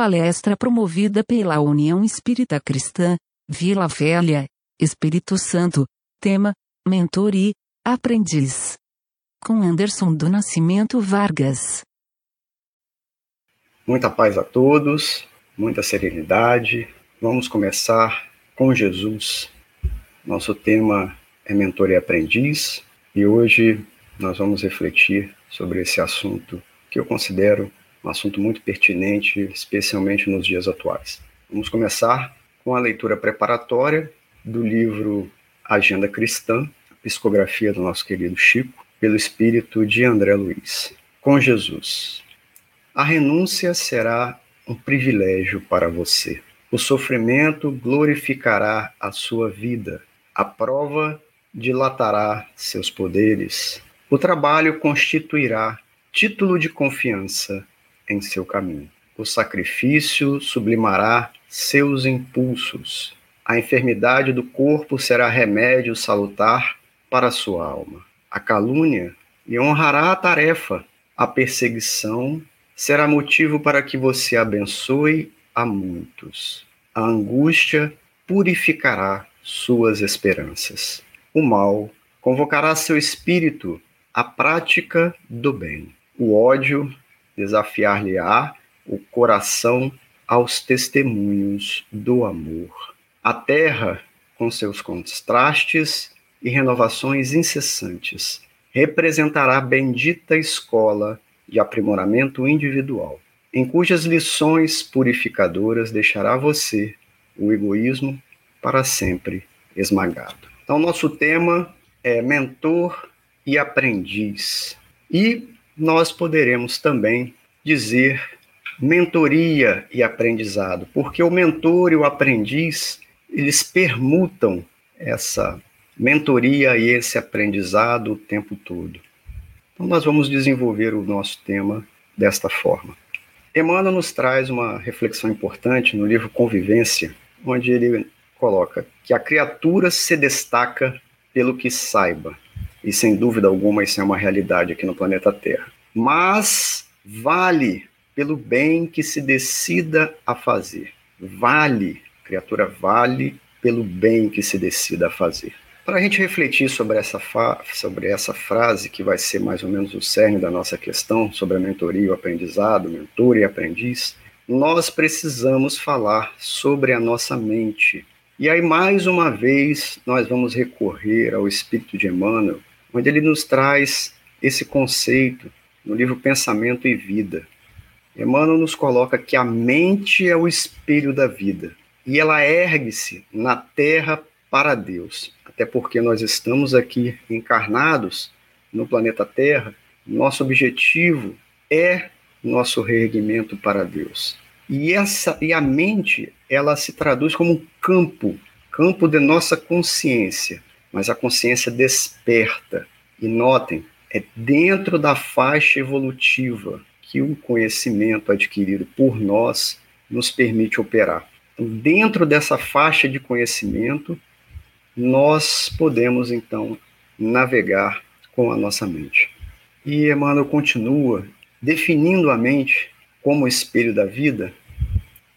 palestra promovida pela União Espírita Cristã, Vila Velha, Espírito Santo, tema, mentor e aprendiz. Com Anderson do Nascimento Vargas. Muita paz a todos, muita serenidade. Vamos começar com Jesus. Nosso tema é mentor e aprendiz e hoje nós vamos refletir sobre esse assunto que eu considero um assunto muito pertinente, especialmente nos dias atuais. Vamos começar com a leitura preparatória do livro Agenda Cristã, psicografia do nosso querido Chico, pelo espírito de André Luiz. Com Jesus. A renúncia será um privilégio para você. O sofrimento glorificará a sua vida. A prova dilatará seus poderes. O trabalho constituirá título de confiança em seu caminho. O sacrifício sublimará seus impulsos. A enfermidade do corpo será remédio salutar para sua alma. A calúnia lhe honrará a tarefa. A perseguição será motivo para que você abençoe a muitos. A angústia purificará suas esperanças. O mal convocará seu espírito à prática do bem. O ódio desafiar-lhe-á o coração aos testemunhos do amor. A terra, com seus contrastes e renovações incessantes, representará a bendita escola de aprimoramento individual, em cujas lições purificadoras deixará você o egoísmo para sempre esmagado. Então, nosso tema é mentor e aprendiz. E nós poderemos também dizer mentoria e aprendizado, porque o mentor e o aprendiz, eles permutam essa mentoria e esse aprendizado o tempo todo. Então nós vamos desenvolver o nosso tema desta forma. Emmanuel nos traz uma reflexão importante no livro Convivência, onde ele coloca que a criatura se destaca pelo que saiba, e sem dúvida alguma isso é uma realidade aqui no planeta Terra. Mas vale pelo bem que se decida a fazer. Vale, criatura, vale pelo bem que se decida a fazer. Para a gente refletir sobre essa, sobre essa frase, que vai ser mais ou menos o cerne da nossa questão, sobre a mentoria e o aprendizado, mentor e aprendiz, nós precisamos falar sobre a nossa mente. E aí, mais uma vez, nós vamos recorrer ao Espírito de Emmanuel, onde ele nos traz esse conceito no livro Pensamento e Vida. Emmanuel nos coloca que a mente é o espelho da vida e ela ergue-se na terra para Deus. Até porque nós estamos aqui encarnados no planeta Terra, nosso objetivo é nosso reerguimento para Deus. E essa e a mente, ela se traduz como um campo, campo de nossa consciência, mas a consciência desperta. E notem, é dentro da faixa evolutiva que o conhecimento adquirido por nós nos permite operar. Então, dentro dessa faixa de conhecimento, nós podemos então navegar com a nossa mente. E Emmanuel continua definindo a mente como espelho da vida.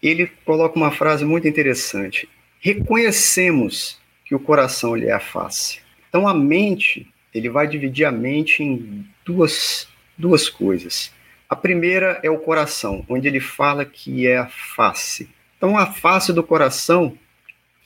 Ele coloca uma frase muito interessante: reconhecemos o coração é a face. Então a mente, ele vai dividir a mente em duas, duas coisas. A primeira é o coração, onde ele fala que é a face. Então, a face do coração,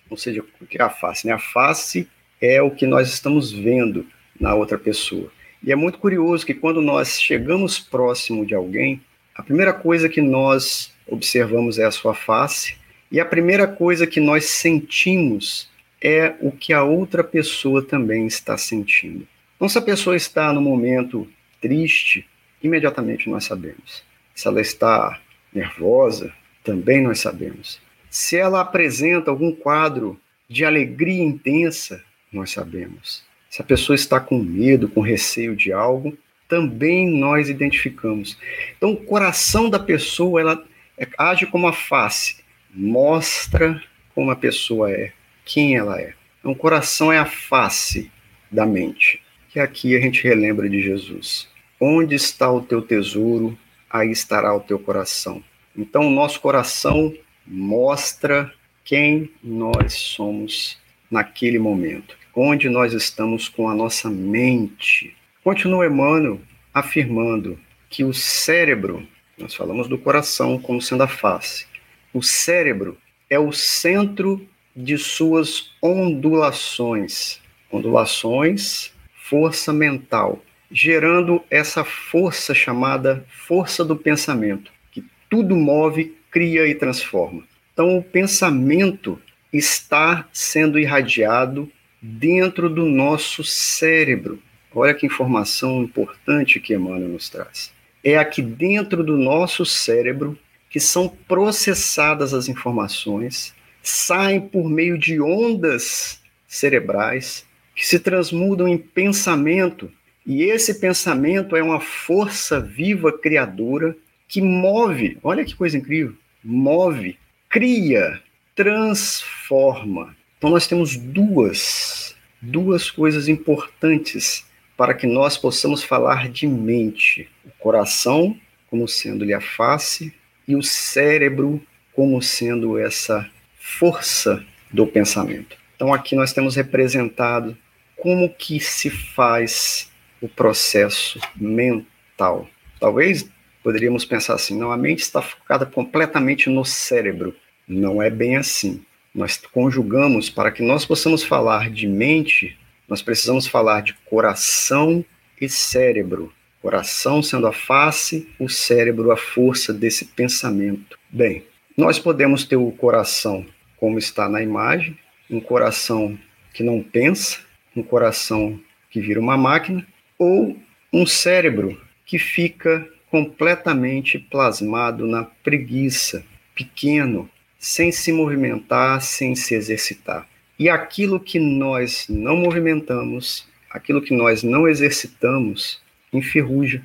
ou seja, o que é a face? Né? A face é o que nós estamos vendo na outra pessoa. E é muito curioso que quando nós chegamos próximo de alguém, a primeira coisa que nós observamos é a sua face, e a primeira coisa que nós sentimos é o que a outra pessoa também está sentindo. Então, se a pessoa está no momento triste, imediatamente nós sabemos. Se ela está nervosa, também nós sabemos. Se ela apresenta algum quadro de alegria intensa, nós sabemos. Se a pessoa está com medo, com receio de algo, também nós identificamos. Então, o coração da pessoa ela é, age como a face, mostra como a pessoa é, quem ela é. Então, o coração é a face da mente. Que aqui a gente relembra de Jesus. Onde está o teu tesouro, aí estará o teu coração. Então, o nosso coração mostra quem nós somos naquele momento, onde nós estamos com a nossa mente. Continua Emmanuel afirmando que o cérebro, nós falamos do coração como sendo a face, o cérebro é o centro de suas ondulações. Ondulações, força mental, gerando essa força chamada força do pensamento, que tudo move, cria e transforma. Então, o pensamento está sendo irradiado dentro do nosso cérebro. Olha que informação importante que Emmanuel nos traz. É aqui dentro do nosso cérebro que são processadas as informações, saem por meio de ondas cerebrais que se transmudam em pensamento, e esse pensamento é uma força viva criadora que move, olha que coisa incrível, move, cria, transforma. Então nós temos duas, duas coisas importantes para que nós possamos falar de mente. O coração como sendo-lhe a face e o cérebro como sendo essa força do pensamento. Então aqui nós temos representado como que se faz o processo mental. Talvez poderíamos pensar assim, não, a mente está focada completamente no cérebro. Não é bem assim. Nós conjugamos para que nós possamos falar de mente, nós precisamos falar de coração e cérebro. Coração sendo a face, o cérebro a força desse pensamento. Bem, nós podemos ter o coração como está na imagem, um coração que não pensa, um coração que vira uma máquina, ou um cérebro que fica completamente plasmado na preguiça, pequeno, sem se movimentar, sem se exercitar. E aquilo que nós não movimentamos, aquilo que nós não exercitamos, enferruja,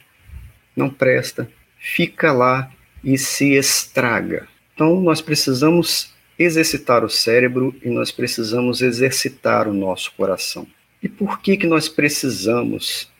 não presta, fica lá e se estraga. Então, nós precisamos exercitar o cérebro e nós precisamos exercitar o nosso coração. E por que que nós precisamos?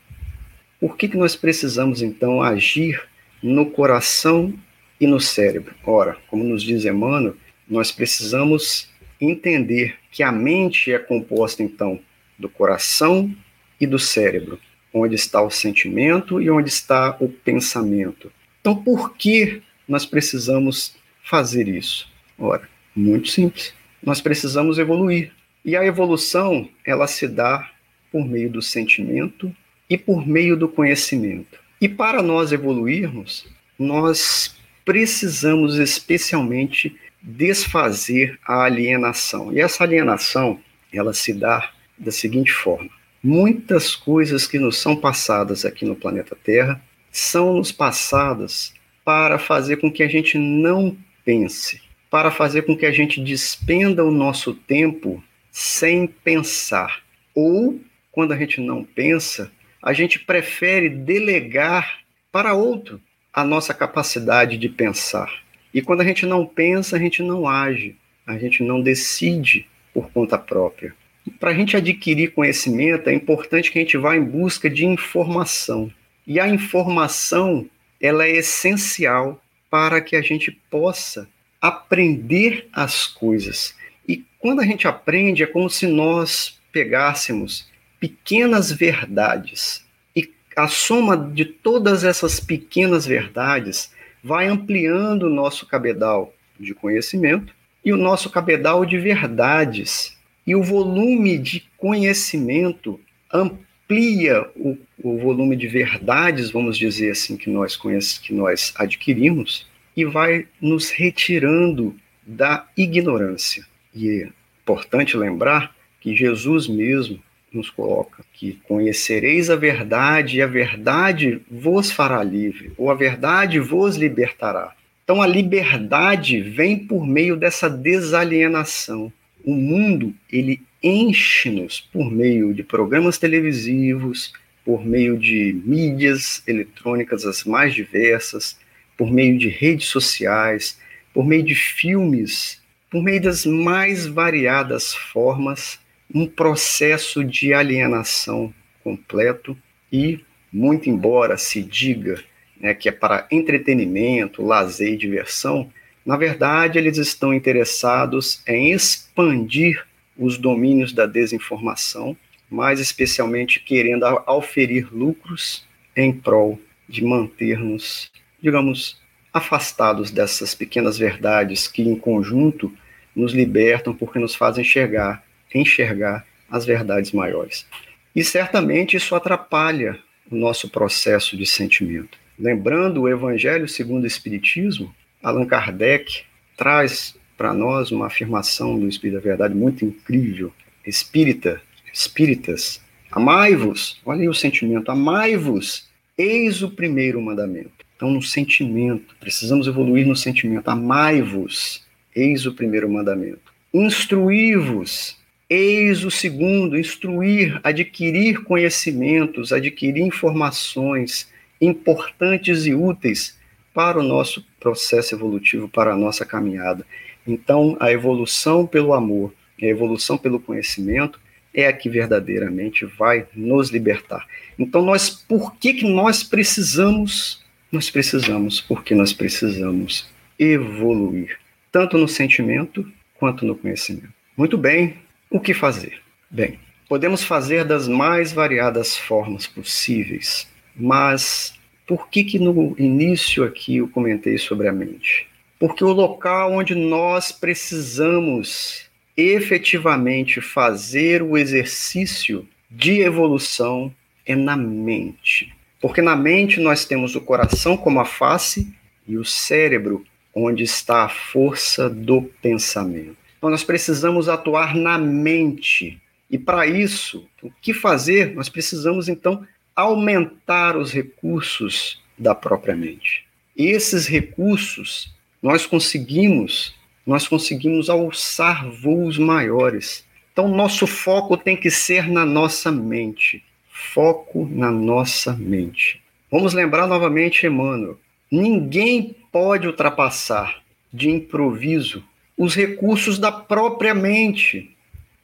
Por que que nós precisamos então agir no coração e no cérebro? Ora, como nos diz Emmanuel, nós precisamos entender que a mente é composta, então, do coração e do cérebro, onde está o sentimento e onde está o pensamento. Então, por que nós precisamos fazer isso? Ora, muito simples. Nós precisamos evoluir. E a evolução, ela se dá por meio do sentimento e por meio do conhecimento. E para nós evoluirmos, nós precisamos especialmente desfazer a alienação. E essa alienação, ela se dá da seguinte forma: muitas coisas que nos são passadas aqui no planeta Terra são nos passadas para fazer com que a gente não pense, para fazer com que a gente despenda o nosso tempo sem pensar. Ou, quando a gente não pensa, a gente prefere delegar para outro a nossa capacidade de pensar. E quando a gente não pensa, a gente não age, a gente não decide por conta própria. Para a gente adquirir conhecimento, é importante que a gente vá em busca de informação. E a informação, ela é essencial para que a gente possa aprender as coisas. E quando a gente aprende, é como se nós pegássemos pequenas verdades e a soma de todas essas pequenas verdades vai ampliando o nosso cabedal de conhecimento e o nosso cabedal de verdades. E o volume de conhecimento amplia o, o volume de verdades, vamos dizer assim, que nós, conhece, que nós adquirimos e vai nos retirando da ignorância. E é importante lembrar que Jesus mesmo nos coloca que conhecereis a verdade e a verdade vos fará livre, ou a verdade vos libertará. Então a liberdade vem por meio dessa desalienação. O mundo, ele enche-nos por meio de programas televisivos, por meio de mídias eletrônicas as mais diversas, por meio de redes sociais, por meio de filmes, por meio das mais variadas formas, um processo de alienação completo e, muito embora se diga né, que é para entretenimento, lazer e diversão, na verdade, eles estão interessados em expandir os domínios da desinformação, mais especialmente querendo auferir lucros em prol de manter-nos, digamos, afastados dessas pequenas verdades que, em conjunto, nos libertam porque nos fazem enxergar, enxergar as verdades maiores. E certamente isso atrapalha o nosso processo de sentimento. Lembrando o Evangelho segundo o Espiritismo, Allan Kardec traz para nós uma afirmação do Espírito da Verdade muito incrível. Espírita, espíritas, amai-vos, olha aí o sentimento, amai-vos, eis o primeiro mandamento. Então, no sentimento, precisamos evoluir no sentimento, amai-vos, eis o primeiro mandamento. Instruí-vos, eis o segundo, instruir, adquirir conhecimentos, adquirir informações importantes e úteis para o nosso processo evolutivo, para a nossa caminhada. Então, a evolução pelo amor, a evolução pelo conhecimento é a que verdadeiramente vai nos libertar. Então, nós, por que, que nós precisamos? Nós precisamos porque nós precisamos evoluir, tanto no sentimento quanto no conhecimento. Muito bem, o que fazer? Bem, podemos fazer das mais variadas formas possíveis, mas por que, que no início aqui eu comentei sobre a mente? Porque o local onde nós precisamos efetivamente fazer o exercício de evolução é na mente. Porque na mente nós temos o coração como a face e o cérebro onde está a força do pensamento. Então nós precisamos atuar na mente. E para isso, o que fazer? Nós precisamos então aumentar os recursos da própria mente. Esses recursos nós conseguimos, nós conseguimos alçar voos maiores. Então nosso foco tem que ser na nossa mente. Foco na nossa mente. Vamos lembrar novamente Emmanuel. Ninguém pode ultrapassar de improviso os recursos da própria mente,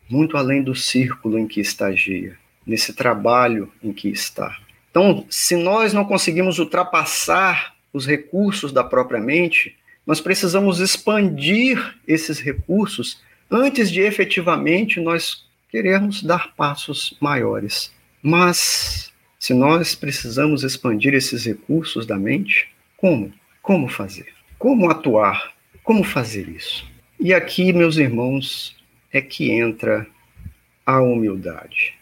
muito além do círculo em que estagia nesse trabalho em que está. Então, se nós não conseguimos ultrapassar os recursos da própria mente, nós precisamos expandir esses recursos antes de efetivamente nós querermos dar passos maiores. Mas, se nós precisamos expandir esses recursos da mente, como? Como fazer? Como atuar? Como fazer isso? E aqui, meus irmãos, é que entra a humildade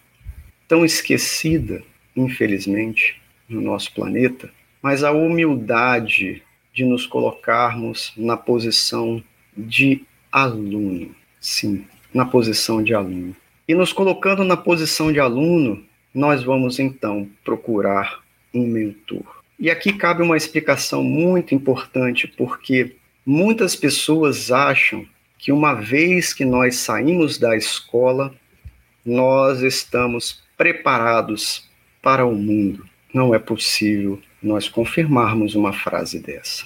tão esquecida, infelizmente, no nosso planeta, mas a humildade de nos colocarmos na posição de aluno. Sim, na posição de aluno. E nos colocando na posição de aluno, nós vamos então procurar um mentor. E aqui cabe uma explicação muito importante, porque muitas pessoas acham que uma vez que nós saímos da escola, nós estamos preparados para o mundo. Não é possível nós confirmarmos uma frase dessa.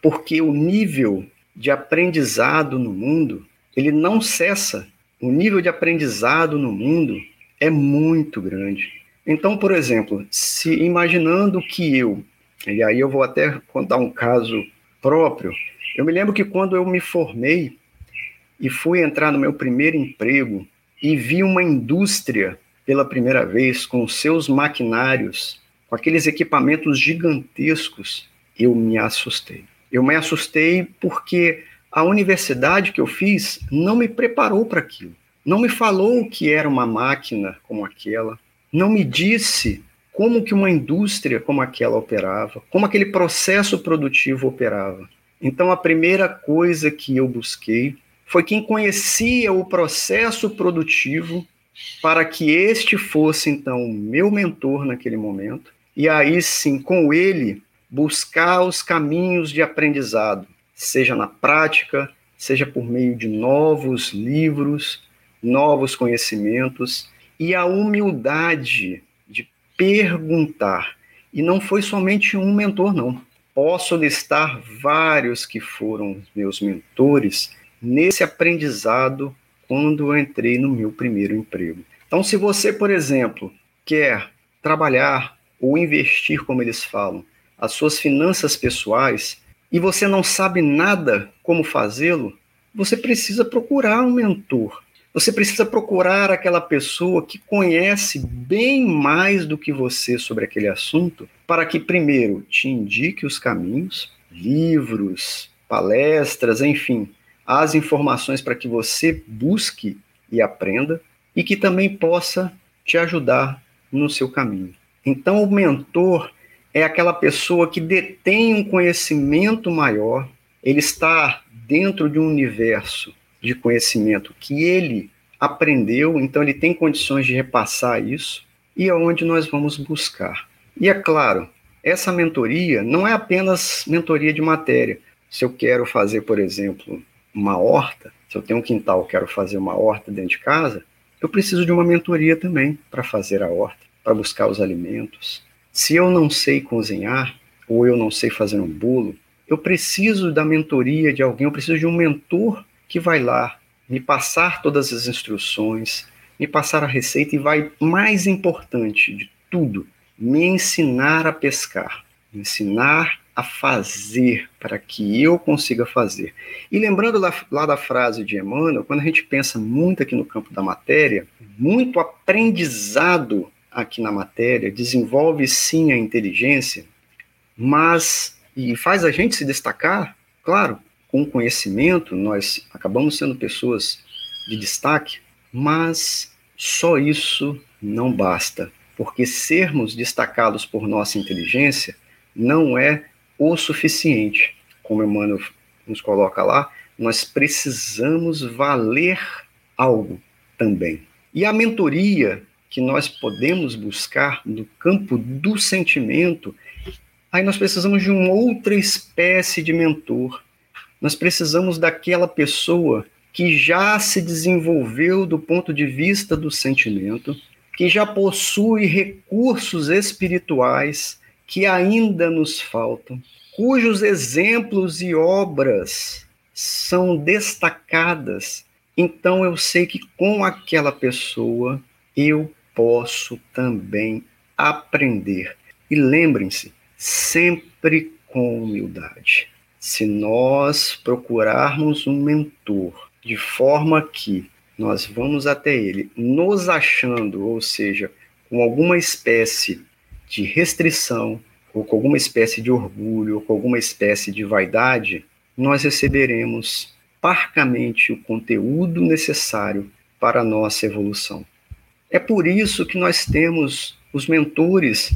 Porque o nível de aprendizado no mundo, ele não cessa. O nível de aprendizado no mundo é muito grande. Então, por exemplo, se imaginando que eu, e aí eu vou até contar um caso próprio, eu me lembro que quando eu me formei e fui entrar no meu primeiro emprego e vi uma indústria pela primeira vez com seus maquinários, com aqueles equipamentos gigantescos, eu me assustei. Eu me assustei porque a universidade que eu fiz não me preparou para aquilo. Não me falou o que era uma máquina como aquela, não me disse como que uma indústria como aquela operava, como aquele processo produtivo operava. Então a primeira coisa que eu busquei foi quem conhecia o processo produtivo para que este fosse então meu mentor naquele momento, e aí sim, com ele, buscar os caminhos de aprendizado, seja na prática, seja por meio de novos livros, novos conhecimentos, e a humildade de perguntar. E não foi somente um mentor, não. Posso listar vários que foram meus mentores nesse aprendizado quando eu entrei no meu primeiro emprego. Então, se você, por exemplo, quer trabalhar ou investir, como eles falam, as suas finanças pessoais e você não sabe nada como fazê-lo, você precisa procurar um mentor. Você precisa procurar aquela pessoa que conhece bem mais do que você sobre aquele assunto, para que, primeiro, te indique os caminhos, livros, palestras, enfim, as informações para que você busque e aprenda, e que também possa te ajudar no seu caminho. Então, o mentor é aquela pessoa que detém um conhecimento maior, ele está dentro de um universo de conhecimento que ele aprendeu, então ele tem condições de repassar isso, e é onde nós vamos buscar. E é claro, essa mentoria não é apenas mentoria de matéria. Se eu quero fazer, por exemplo, uma horta, se eu tenho um quintal, quero fazer uma horta dentro de casa, eu preciso de uma mentoria também para fazer a horta, para buscar os alimentos. Se eu não sei cozinhar, ou eu não sei fazer um bolo, eu preciso da mentoria de alguém, eu preciso de um mentor que vai lá me passar todas as instruções, me passar a receita e vai, mais importante de tudo, me ensinar a pescar, me ensinar a fazer para que eu consiga fazer. E lembrando lá, lá, da frase de Emmanuel, quando a gente pensa muito aqui no campo da matéria, muito aprendizado aqui na matéria desenvolve sim a inteligência, mas e faz a gente se destacar, claro, com conhecimento, nós acabamos sendo pessoas de destaque, mas só isso não basta, porque sermos destacados por nossa inteligência não é o suficiente. Como Emmanuel nos coloca lá, nós precisamos valer algo também. E a mentoria que nós podemos buscar no campo do sentimento, aí nós precisamos de uma outra espécie de mentor. Nós precisamos daquela pessoa que já se desenvolveu do ponto de vista do sentimento, que já possui recursos espirituais que ainda nos faltam, cujos exemplos e obras são destacadas. Então eu sei que com aquela pessoa eu posso também aprender. E lembrem-se, sempre com humildade. Se nós procurarmos um mentor de forma que nós vamos até ele nos achando, ou seja, com alguma espécie de restrição, ou com alguma espécie de orgulho, ou com alguma espécie de vaidade, nós receberemos parcamente o conteúdo necessário para a nossa evolução. É por isso que nós temos os mentores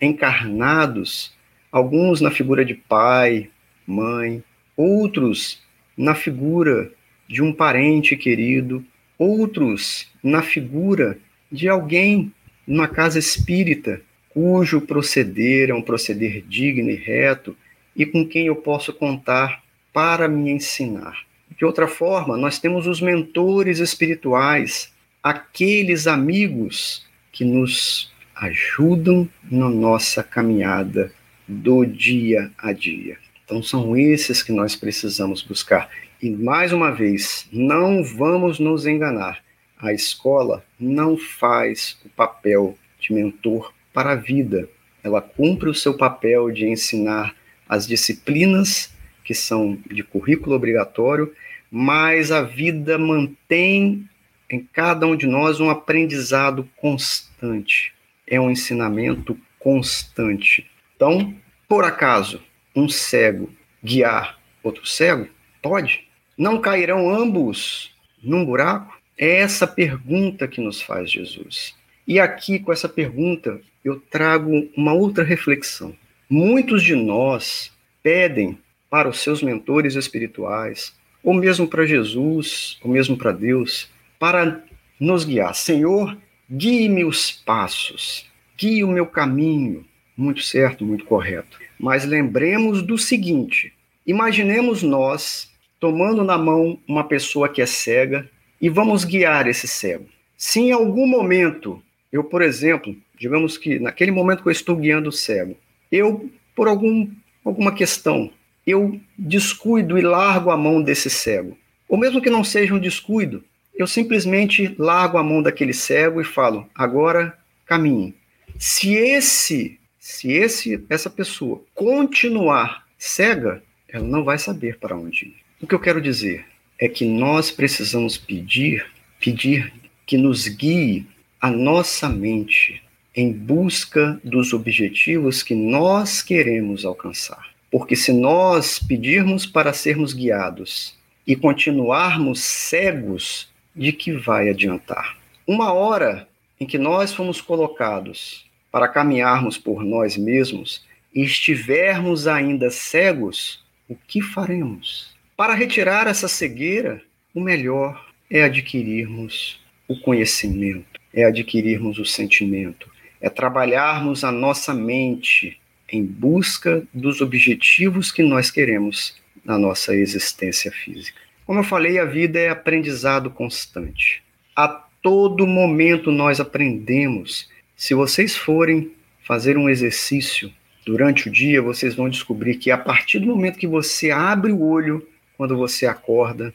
encarnados, alguns na figura de pai, mãe, outros na figura de um parente querido, outros na figura de alguém numa casa espírita cujo proceder é um proceder digno e reto e com quem eu posso contar para me ensinar. De outra forma, nós temos os mentores espirituais aqueles amigos que nos ajudam na nossa caminhada do dia a dia. Então, são esses que nós precisamos buscar. E, mais uma vez, não vamos nos enganar. A escola não faz o papel de mentor para a vida. Ela cumpre o seu papel de ensinar as disciplinas que são de currículo obrigatório, mas a vida mantém em cada um de nós um aprendizado constante, é um ensinamento constante. Então, por acaso, um cego guiar outro cego? Pode. Não cairão ambos num buraco? É essa pergunta que nos faz Jesus. E aqui, com essa pergunta, eu trago uma outra reflexão. Muitos de nós pedem para os seus mentores espirituais, ou mesmo para Jesus, ou mesmo para Deus, para nos guiar. Senhor, guie-me os passos, guie o meu caminho. Muito certo, muito correto. Mas lembremos do seguinte: imaginemos nós tomando na mão uma pessoa que é cega e vamos guiar esse cego. Se em algum momento, eu, por exemplo, digamos que naquele momento que eu estou guiando o cego, eu, por algum, alguma questão, eu descuido e largo a mão desse cego, ou mesmo que não seja um descuido, eu simplesmente largo a mão daquele cego e falo: agora caminhe. Se esse se esse essa pessoa continuar cega, ela não vai saber para onde ir. O que eu quero dizer é que nós precisamos pedir, pedir que nos guie a nossa mente em busca dos objetivos que nós queremos alcançar. Porque se nós pedirmos para sermos guiados e continuarmos cegos, de que vai adiantar? Uma hora em que nós fomos colocados para caminharmos por nós mesmos e estivermos ainda cegos, o que faremos? Para retirar essa cegueira, o melhor é adquirirmos o conhecimento, é adquirirmos o sentimento, é trabalharmos a nossa mente em busca dos objetivos que nós queremos na nossa existência física. Como eu falei, a vida é aprendizado constante. A todo momento nós aprendemos. Se vocês forem fazer um exercício durante o dia, vocês vão descobrir que a partir do momento que você abre o olho, quando você acorda,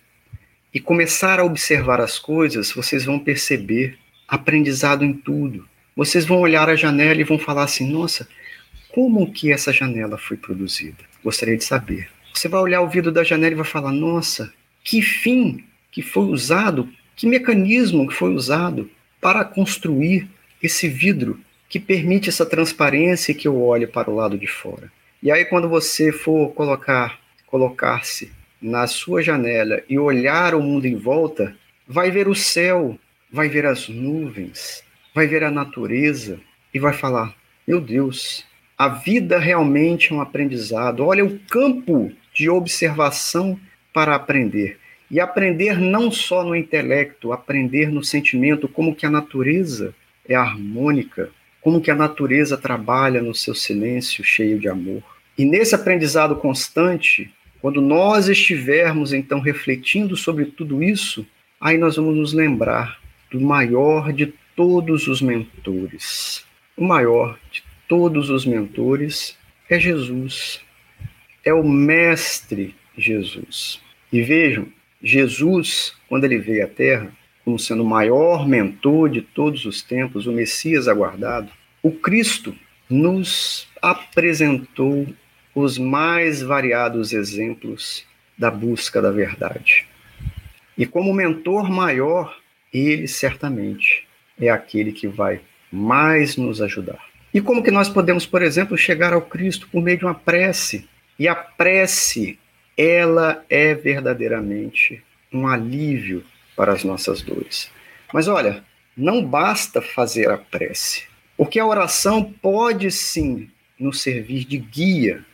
e começar a observar as coisas, vocês vão perceber aprendizado em tudo. Vocês vão olhar a janela e vão falar assim: nossa, como que essa janela foi produzida? Gostaria de saber. Você vai olhar o vidro da janela e vai falar: nossa, que fim que foi usado, que mecanismo que foi usado para construir esse vidro que permite essa transparência que eu olho para o lado de fora. E aí quando você for colocar, colocar-se na sua janela e olhar o mundo em volta, vai ver o céu, vai ver as nuvens, vai ver a natureza e vai falar: "Meu Deus, a vida realmente é um aprendizado. Olha o campo de observação para aprender. E aprender não só no intelecto, aprender no sentimento, como que a natureza é harmônica, como que a natureza trabalha no seu silêncio cheio de amor. E nesse aprendizado constante, quando nós estivermos então refletindo sobre tudo isso, aí nós vamos nos lembrar do maior de todos os mentores. O maior de todos os mentores é Jesus. É o Mestre Jesus. E vejam, Jesus, quando ele veio à Terra, como sendo o maior mentor de todos os tempos, o Messias aguardado, o Cristo nos apresentou os mais variados exemplos da busca da verdade. E como mentor maior, ele certamente é aquele que vai mais nos ajudar. E como que nós podemos, por exemplo, chegar ao Cristo por meio de uma prece? E a prece, ela é verdadeiramente um alívio para as nossas dores. Mas olha, não basta fazer a prece, porque a oração pode sim nos servir de guia,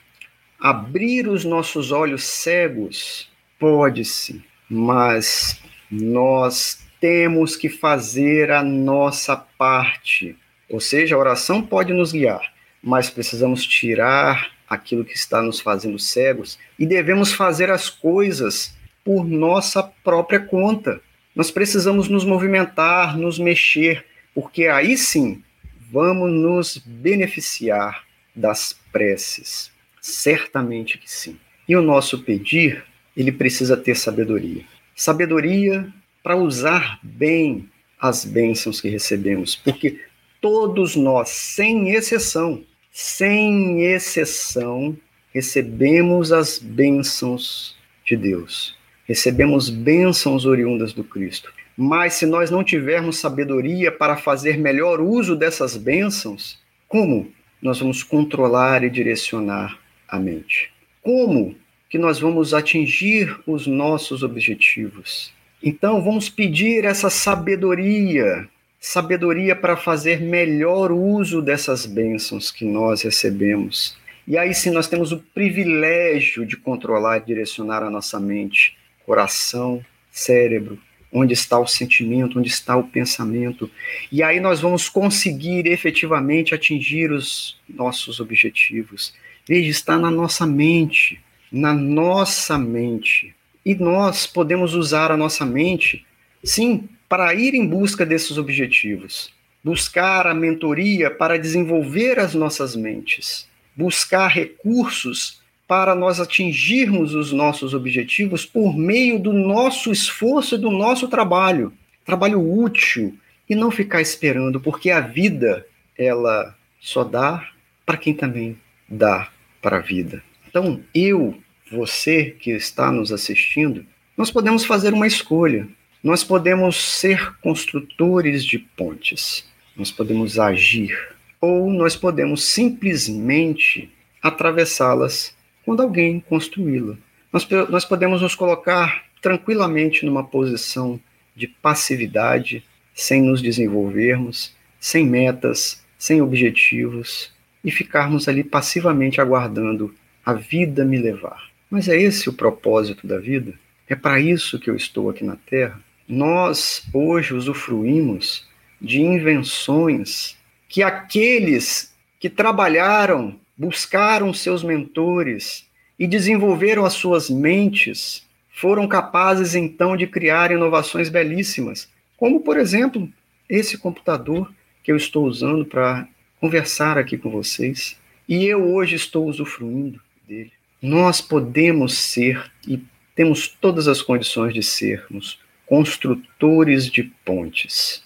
abrir os nossos olhos cegos, pode sim, mas nós temos que fazer a nossa parte. Ou seja, a oração pode nos guiar, mas precisamos tirar aquilo que está nos fazendo cegos e devemos fazer as coisas por nossa própria conta. Nós precisamos nos movimentar, nos mexer, porque aí sim vamos nos beneficiar das preces. Certamente que sim. E o nosso pedir, ele precisa ter sabedoria. Sabedoria para usar bem as bênçãos que recebemos, porque todos nós, sem exceção, sem exceção, recebemos as bênçãos de Deus recebemos bênçãos oriundas do Cristo. Mas se nós não tivermos sabedoria para fazer melhor uso dessas bênçãos, como nós vamos controlar e direcionar a mente? Como que nós vamos atingir os nossos objetivos? Então, vamos pedir essa sabedoria, sabedoria para fazer melhor uso dessas bênçãos que nós recebemos. E aí sim nós temos o privilégio de controlar e direcionar a nossa mente coração, cérebro, onde está o sentimento, onde está o pensamento. E aí nós vamos conseguir efetivamente atingir os nossos objetivos. Veja, está na nossa mente, na nossa mente. E nós podemos usar a nossa mente, sim, para ir em busca desses objetivos. Buscar a mentoria para desenvolver as nossas mentes. Buscar recursos para nós atingirmos os nossos objetivos por meio do nosso esforço e do nosso trabalho, trabalho útil, e não ficar esperando, porque a vida ela só dá para quem também dá para a vida. Então, eu, você que está nos assistindo, nós podemos fazer uma escolha. Nós podemos ser construtores de pontes. Nós podemos agir. Ou nós podemos simplesmente atravessá-las quando alguém construí-la. Nós, nós podemos nos colocar tranquilamente numa posição de passividade, sem nos desenvolvermos, sem metas, sem objetivos e ficarmos ali passivamente aguardando a vida me levar. Mas é esse o propósito da vida? É para isso que eu estou aqui na Terra? Nós hoje usufruímos de invenções que aqueles que trabalharam, buscaram seus mentores e desenvolveram as suas mentes foram capazes então de criar inovações belíssimas, como por exemplo esse computador que eu estou usando para conversar aqui com vocês. E eu hoje estou usufruindo dele. Nós podemos ser e temos todas as condições de sermos construtores de pontes.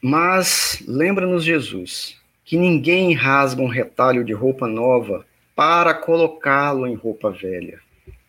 Mas lembra-nos Jesus que ninguém rasga um retalho de roupa nova para colocá-lo em roupa velha.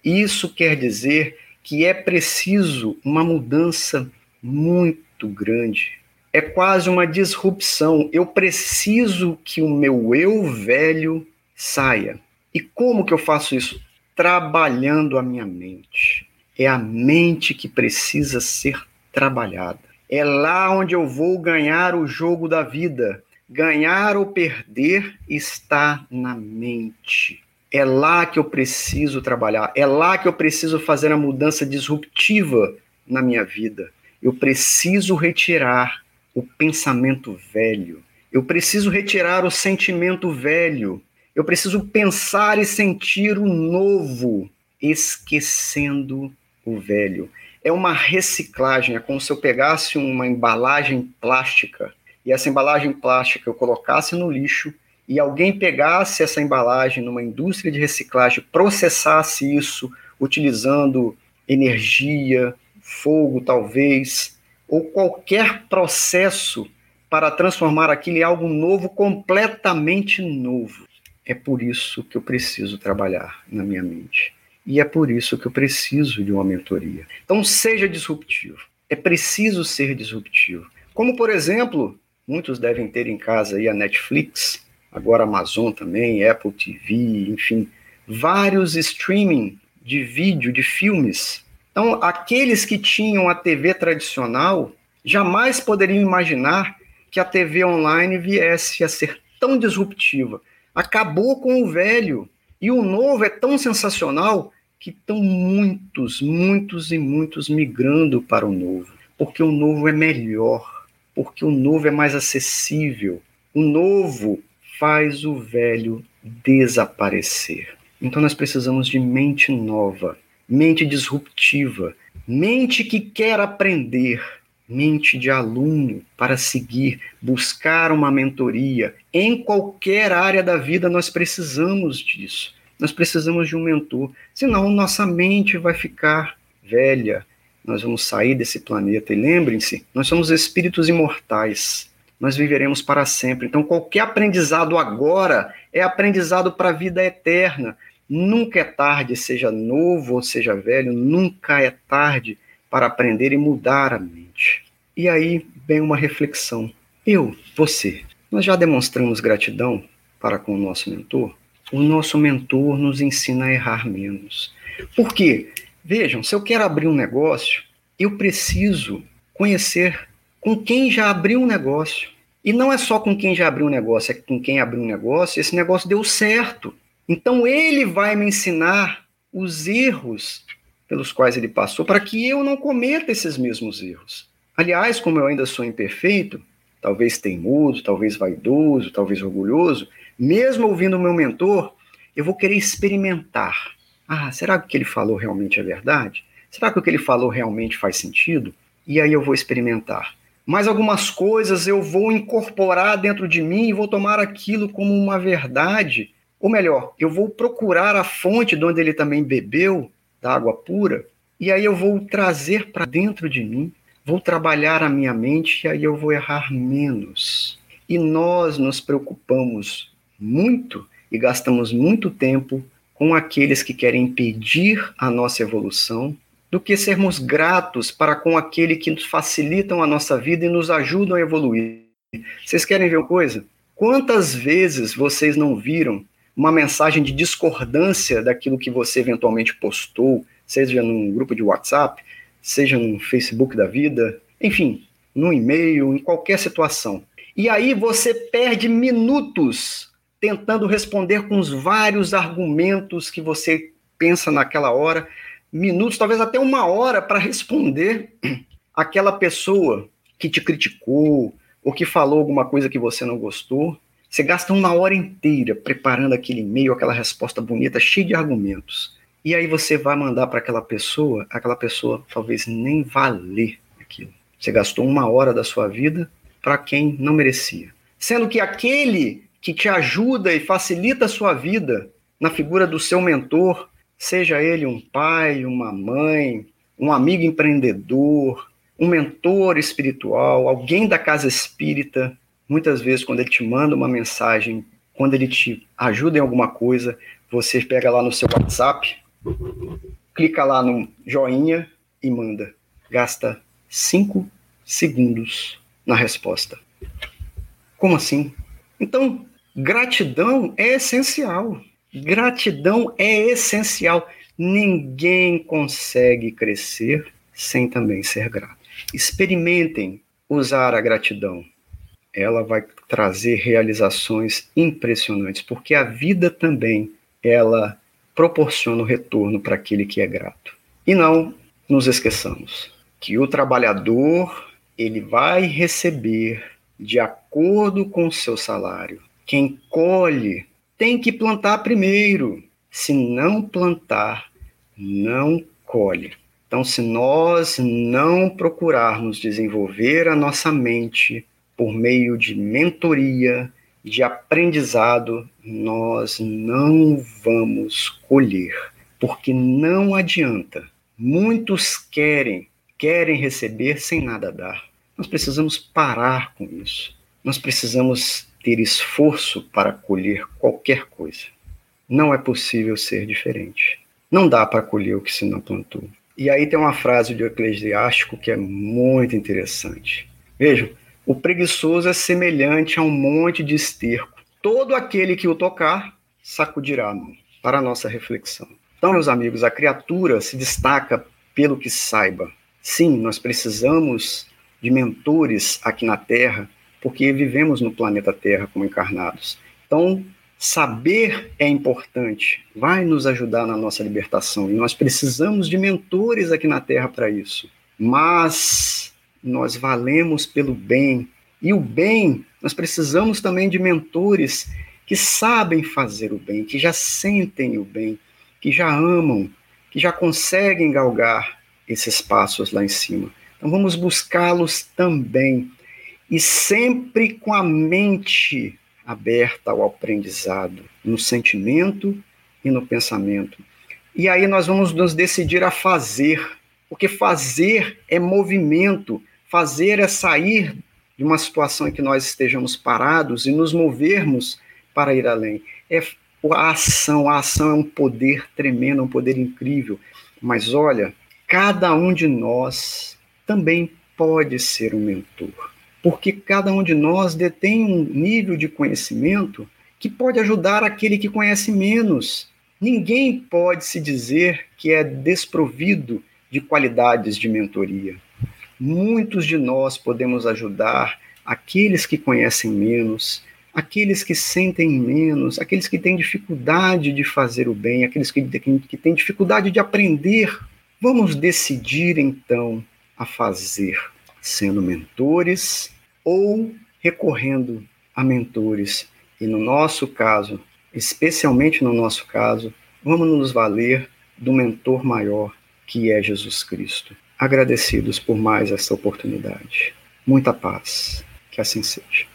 Isso quer dizer que é preciso uma mudança muito grande. É quase uma disrupção. Eu preciso que o meu eu velho saia. E como que eu faço isso? Trabalhando a minha mente. É a mente que precisa ser trabalhada. É lá onde eu vou ganhar o jogo da vida. Ganhar ou perder está na mente. É lá que eu preciso trabalhar, é lá que eu preciso fazer a mudança disruptiva na minha vida. Eu preciso retirar o pensamento velho. Eu preciso retirar o sentimento velho. Eu preciso pensar e sentir o novo, esquecendo o velho. É uma reciclagem, é como se eu pegasse uma embalagem plástica e essa embalagem plástica eu colocasse no lixo e alguém pegasse essa embalagem numa indústria de reciclagem, processasse isso utilizando energia, fogo talvez, ou qualquer processo para transformar aquilo em algo novo, completamente novo. É por isso que eu preciso trabalhar na minha mente. E é por isso que eu preciso de uma mentoria. Então, seja disruptivo. É preciso ser disruptivo. Como, por exemplo, muitos devem ter em casa aí a Netflix, agora Amazon também, Apple TV, enfim, vários streaming de vídeo, de filmes. Então, aqueles que tinham a TV tradicional jamais poderiam imaginar que a TV online viesse a ser tão disruptiva. Acabou com o velho. E o novo é tão sensacional que estão muitos, muitos e muitos migrando para o novo. Porque o novo é melhor, porque o novo é mais acessível. O novo faz o velho desaparecer. Então nós precisamos de mente nova, mente disruptiva, mente que quer aprender, mente de aluno para seguir, buscar uma mentoria. Em qualquer área da vida nós precisamos disso. Nós precisamos de um mentor, senão nossa mente vai ficar velha. Nós vamos sair desse planeta. E lembrem-se, nós somos espíritos imortais nós viveremos para sempre. Então, qualquer aprendizado agora é aprendizado para a vida eterna. Nunca é tarde, seja novo ou seja velho, nunca é tarde para aprender e mudar a mente. E aí vem uma reflexão. Eu, você, nós já demonstramos gratidão para com o nosso mentor? O nosso mentor nos ensina a errar menos. Por quê? Vejam, se eu quero abrir um negócio, eu preciso conhecer com quem já abriu um negócio. E não é só com quem já abriu um negócio, é com quem abriu um negócio, esse negócio deu certo. Então ele vai me ensinar os erros pelos quais ele passou para que eu não cometa esses mesmos erros. Aliás, como eu ainda sou imperfeito, talvez teimoso, talvez vaidoso, talvez orgulhoso, mesmo ouvindo o meu mentor, eu vou querer experimentar. Ah, será que o que ele falou realmente é verdade? Será que o que ele falou realmente faz sentido? E aí eu vou experimentar mas algumas coisas eu vou incorporar dentro de mim e vou tomar aquilo como uma verdade. Ou melhor, eu vou procurar a fonte de onde ele também bebeu da água pura, e aí eu vou trazer para dentro de mim, vou trabalhar a minha mente e aí eu vou errar menos. E nós nos preocupamos muito e gastamos muito tempo com aqueles que querem impedir a nossa evolução, do que sermos gratos para com aquele que nos facilitam a nossa vida e nos ajudam a evoluir. Vocês querem ver uma coisa? Quantas vezes vocês não viram uma mensagem de discordância daquilo que você eventualmente postou, seja num grupo de WhatsApp, seja no Facebook da vida, enfim, no e-mail, em qualquer situação. E aí você perde minutos tentando responder com os vários argumentos que você pensa naquela hora, minutos, talvez até uma hora para responder aquela pessoa que te criticou ou que falou alguma coisa que você não gostou. Você gasta uma hora inteira preparando aquele e-mail, aquela resposta bonita, cheia de argumentos. E aí você vai mandar para aquela pessoa, aquela pessoa talvez nem vá ler aquilo. Você gastou uma hora da sua vida para quem não merecia. Sendo que aquele que te ajuda e facilita a sua vida na figura do seu mentor, seja ele um pai, uma mãe, um amigo empreendedor, um mentor espiritual, alguém da casa espírita, muitas vezes quando ele te manda uma mensagem, quando ele te ajuda em alguma coisa, você pega lá no seu WhatsApp, clica lá no joinha e manda. Gasta cinco segundos na resposta. Como assim? Então, gratidão é essencial. Gratidão é essencial. Ninguém consegue crescer sem também ser grato. Experimentem usar a gratidão. Ela vai trazer realizações impressionantes, porque a vida também ela proporciona o retorno para aquele que é grato. E não nos esqueçamos que o trabalhador ele vai receber de acordo com o seu salário. Quem colhe tem que plantar primeiro. Se não plantar, não colhe. Então, se nós não procurarmos desenvolver a nossa mente por meio de mentoria, de aprendizado, nós não vamos colher, porque não adianta. Muitos querem, querem receber sem nada dar. Nós precisamos parar com isso. Nós precisamos ter esforço para colher qualquer coisa. Não é possível ser diferente. Não dá para colher o que se não plantou. E aí tem uma frase do Eclesiástico que é muito interessante. Vejam, o preguiçoso é semelhante a um monte de esterco. Todo aquele que o tocar sacudirá a mão. Para a nossa reflexão. Então, meus amigos, a criatura se destaca pelo que saiba. Sim, nós precisamos de mentores aqui na Terra porque vivemos no planeta Terra como encarnados. Então, saber é importante, vai nos ajudar na nossa libertação e nós precisamos de mentores aqui na Terra para isso. Mas nós valemos pelo bem e o bem, nós precisamos também de mentores que sabem fazer o bem, que já sentem o bem, que já amam, que já conseguem galgar esses passos lá em cima. Então vamos buscá-los também e sempre com a mente aberta ao aprendizado, no sentimento e no pensamento. E aí nós vamos nos decidir a fazer, porque fazer é movimento, fazer é sair de uma situação em que nós estejamos parados e nos movermos para ir além. É a ação, a ação é um poder tremendo, um poder incrível. Mas olha, cada um de nós também pode ser um mentor porque cada um de nós detém um nível de conhecimento que pode ajudar aquele que conhece menos. Ninguém pode se dizer que é desprovido de qualidades de mentoria. Muitos de nós podemos ajudar aqueles que conhecem menos, aqueles que sentem menos, aqueles que têm dificuldade de fazer o bem, aqueles que, que têm dificuldade de aprender. Vamos decidir então a fazer sendo mentores ou recorrendo a mentores. E no nosso caso, especialmente no nosso caso, vamos nos valer do mentor maior, que é Jesus Cristo. Agradecidos por mais essa oportunidade. Muita paz. Que assim seja.